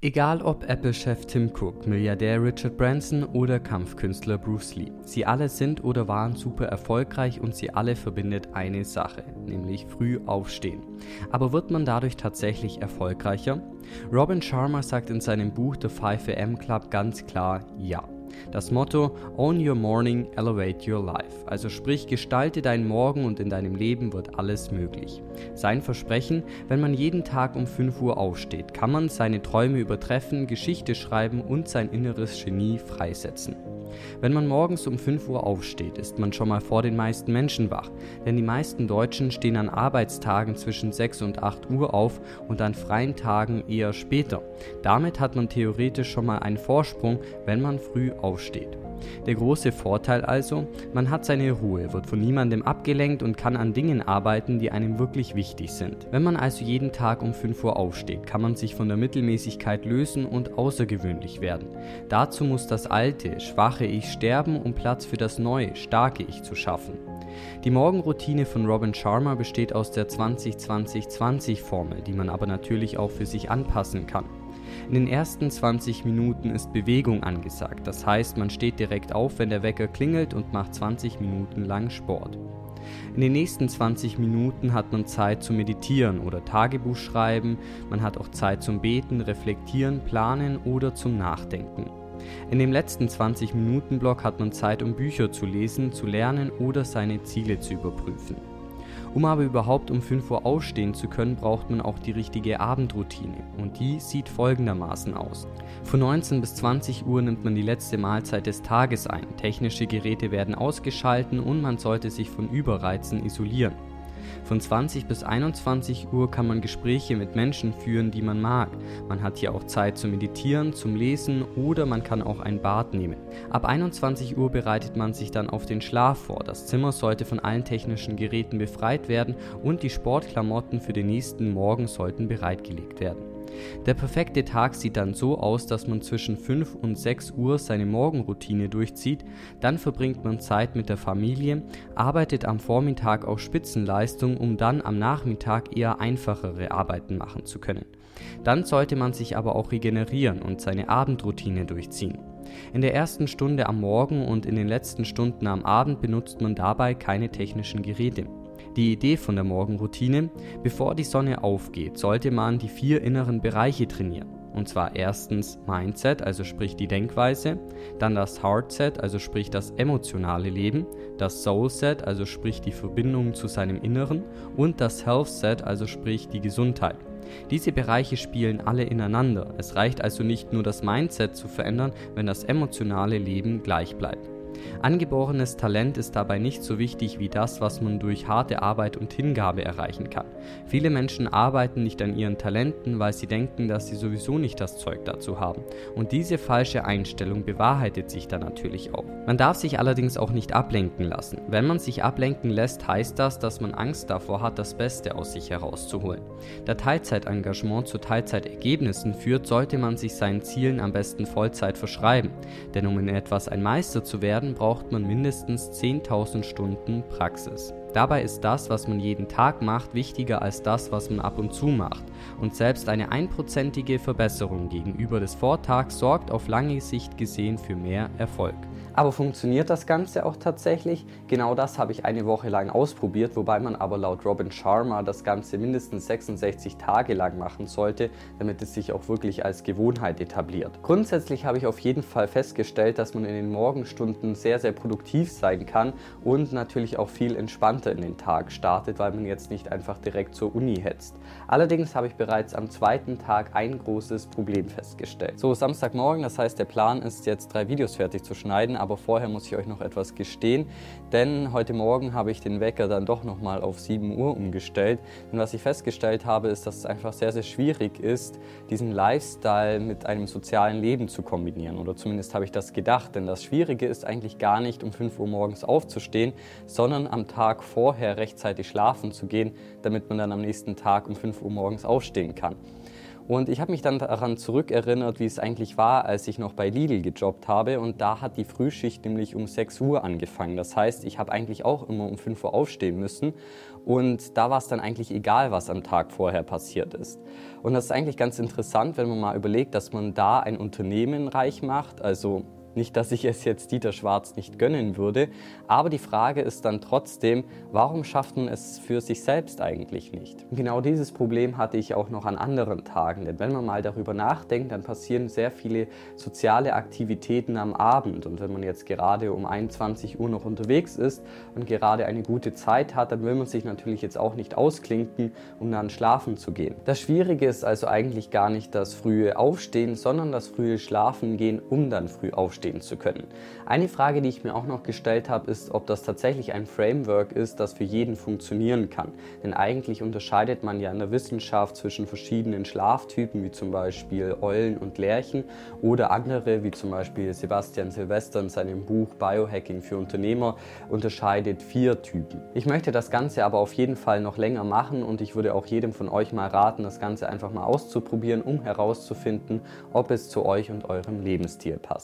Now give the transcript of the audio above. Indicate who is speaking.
Speaker 1: Egal ob Apple-Chef Tim Cook, Milliardär Richard Branson oder Kampfkünstler Bruce Lee, sie alle sind oder waren super erfolgreich und sie alle verbindet eine Sache, nämlich früh aufstehen. Aber wird man dadurch tatsächlich erfolgreicher? Robin Sharma sagt in seinem Buch The 5am Club ganz klar ja. Das Motto Own Your Morning, Elevate Your Life. Also sprich, gestalte deinen Morgen und in deinem Leben wird alles möglich. Sein Versprechen, wenn man jeden Tag um 5 Uhr aufsteht, kann man seine Träume übertreffen, Geschichte schreiben und sein inneres Genie freisetzen. Wenn man morgens um 5 Uhr aufsteht, ist man schon mal vor den meisten Menschen wach, denn die meisten Deutschen stehen an Arbeitstagen zwischen 6 und 8 Uhr auf und an freien Tagen eher später. Damit hat man theoretisch schon mal einen Vorsprung, wenn man früh aufsteht. Der große Vorteil also, man hat seine Ruhe, wird von niemandem abgelenkt und kann an Dingen arbeiten, die einem wirklich wichtig sind. Wenn man also jeden Tag um 5 Uhr aufsteht, kann man sich von der Mittelmäßigkeit lösen und außergewöhnlich werden. Dazu muss das alte, schwache Ich sterben, um Platz für das neue, starke Ich zu schaffen. Die Morgenroutine von Robin Sharma besteht aus der 20-20-20-Formel, die man aber natürlich auch für sich anpassen kann. In den ersten 20 Minuten ist Bewegung angesagt, das heißt man steht direkt auf, wenn der Wecker klingelt und macht 20 Minuten lang Sport. In den nächsten 20 Minuten hat man Zeit zu meditieren oder Tagebuch schreiben, man hat auch Zeit zum Beten, reflektieren, planen oder zum Nachdenken. In dem letzten 20 Minuten Block hat man Zeit, um Bücher zu lesen, zu lernen oder seine Ziele zu überprüfen. Um aber überhaupt um 5 Uhr aufstehen zu können, braucht man auch die richtige Abendroutine und die sieht folgendermaßen aus. Von 19 bis 20 Uhr nimmt man die letzte Mahlzeit des Tages ein, technische Geräte werden ausgeschalten und man sollte sich von Überreizen isolieren. Von 20 bis 21 Uhr kann man Gespräche mit Menschen führen, die man mag. Man hat hier auch Zeit zum Meditieren, zum Lesen oder man kann auch ein Bad nehmen. Ab 21 Uhr bereitet man sich dann auf den Schlaf vor. Das Zimmer sollte von allen technischen Geräten befreit werden und die Sportklamotten für den nächsten Morgen sollten bereitgelegt werden. Der perfekte Tag sieht dann so aus, dass man zwischen 5 und 6 Uhr seine Morgenroutine durchzieht, dann verbringt man Zeit mit der Familie, arbeitet am Vormittag auf Spitzenleistung, um dann am Nachmittag eher einfachere Arbeiten machen zu können. Dann sollte man sich aber auch regenerieren und seine Abendroutine durchziehen. In der ersten Stunde am Morgen und in den letzten Stunden am Abend benutzt man dabei keine technischen Geräte. Die Idee von der Morgenroutine, bevor die Sonne aufgeht, sollte man die vier inneren Bereiche trainieren. Und zwar erstens Mindset, also sprich die Denkweise, dann das Heartset, also sprich das emotionale Leben, das Soulset, also sprich die Verbindung zu seinem Inneren und das Healthset, also sprich die Gesundheit. Diese Bereiche spielen alle ineinander. Es reicht also nicht nur das Mindset zu verändern, wenn das emotionale Leben gleich bleibt. Angeborenes Talent ist dabei nicht so wichtig wie das, was man durch harte Arbeit und Hingabe erreichen kann. Viele Menschen arbeiten nicht an ihren Talenten, weil sie denken, dass sie sowieso nicht das Zeug dazu haben. Und diese falsche Einstellung bewahrheitet sich dann natürlich auch. Man darf sich allerdings auch nicht ablenken lassen. Wenn man sich ablenken lässt, heißt das, dass man Angst davor hat, das Beste aus sich herauszuholen. Da Teilzeitengagement zu Teilzeitergebnissen führt, sollte man sich seinen Zielen am besten Vollzeit verschreiben. Denn um in etwas ein Meister zu werden, braucht man mindestens 10.000 Stunden Praxis. Dabei ist das, was man jeden Tag macht, wichtiger als das, was man ab und zu macht. Und selbst eine einprozentige Verbesserung gegenüber des Vortags sorgt auf lange Sicht gesehen für mehr Erfolg. Aber funktioniert das Ganze auch tatsächlich? Genau das habe ich eine Woche lang ausprobiert, wobei man aber laut Robin Sharma das Ganze mindestens 66 Tage lang machen sollte, damit es sich auch wirklich als Gewohnheit etabliert. Grundsätzlich habe ich auf jeden Fall festgestellt, dass man in den Morgenstunden sehr, sehr produktiv sein kann und natürlich auch viel entspannter in den Tag startet, weil man jetzt nicht einfach direkt zur Uni hetzt. Allerdings habe ich bereits am zweiten Tag ein großes Problem festgestellt. So, Samstagmorgen, das heißt, der Plan ist jetzt drei Videos fertig zu schneiden, aber vorher muss ich euch noch etwas gestehen, denn heute Morgen habe ich den Wecker dann doch nochmal auf 7 Uhr umgestellt. Und was ich festgestellt habe, ist, dass es einfach sehr, sehr schwierig ist, diesen Lifestyle mit einem sozialen Leben zu kombinieren. Oder zumindest habe ich das gedacht, denn das Schwierige ist eigentlich gar nicht, um 5 Uhr morgens aufzustehen, sondern am Tag vorher rechtzeitig schlafen zu gehen, damit man dann am nächsten Tag um 5 Uhr morgens aufstehen kann. Und ich habe mich dann daran zurückerinnert, wie es eigentlich war, als ich noch bei Lidl gejobbt habe. Und da hat die Frühschicht nämlich um 6 Uhr angefangen. Das heißt, ich habe eigentlich auch immer um 5 Uhr aufstehen müssen. Und da war es dann eigentlich egal, was am Tag vorher passiert ist. Und das ist eigentlich ganz interessant, wenn man mal überlegt, dass man da ein Unternehmen reich macht, also nicht, dass ich es jetzt Dieter Schwarz nicht gönnen würde, aber die Frage ist dann trotzdem, warum schafft man es für sich selbst eigentlich nicht? Und genau dieses Problem hatte ich auch noch an anderen Tagen, denn wenn man mal darüber nachdenkt, dann passieren sehr viele soziale Aktivitäten am Abend und wenn man jetzt gerade um 21 Uhr noch unterwegs ist und gerade eine gute Zeit hat, dann will man sich natürlich jetzt auch nicht ausklinken, um dann schlafen zu gehen. Das Schwierige ist also eigentlich gar nicht das frühe Aufstehen, sondern das frühe Schlafen gehen, um dann früh aufstehen verstehen zu können. Eine Frage, die ich mir auch noch gestellt habe, ist, ob das tatsächlich ein Framework ist, das für jeden funktionieren kann. Denn eigentlich unterscheidet man ja in der Wissenschaft zwischen verschiedenen Schlaftypen, wie zum Beispiel Eulen und Lerchen, oder andere, wie zum Beispiel Sebastian Silvester in seinem Buch Biohacking für Unternehmer, unterscheidet vier Typen. Ich möchte das Ganze aber auf jeden Fall noch länger machen und ich würde auch jedem von euch mal raten, das Ganze einfach mal auszuprobieren, um herauszufinden, ob es zu euch und eurem Lebensstil passt.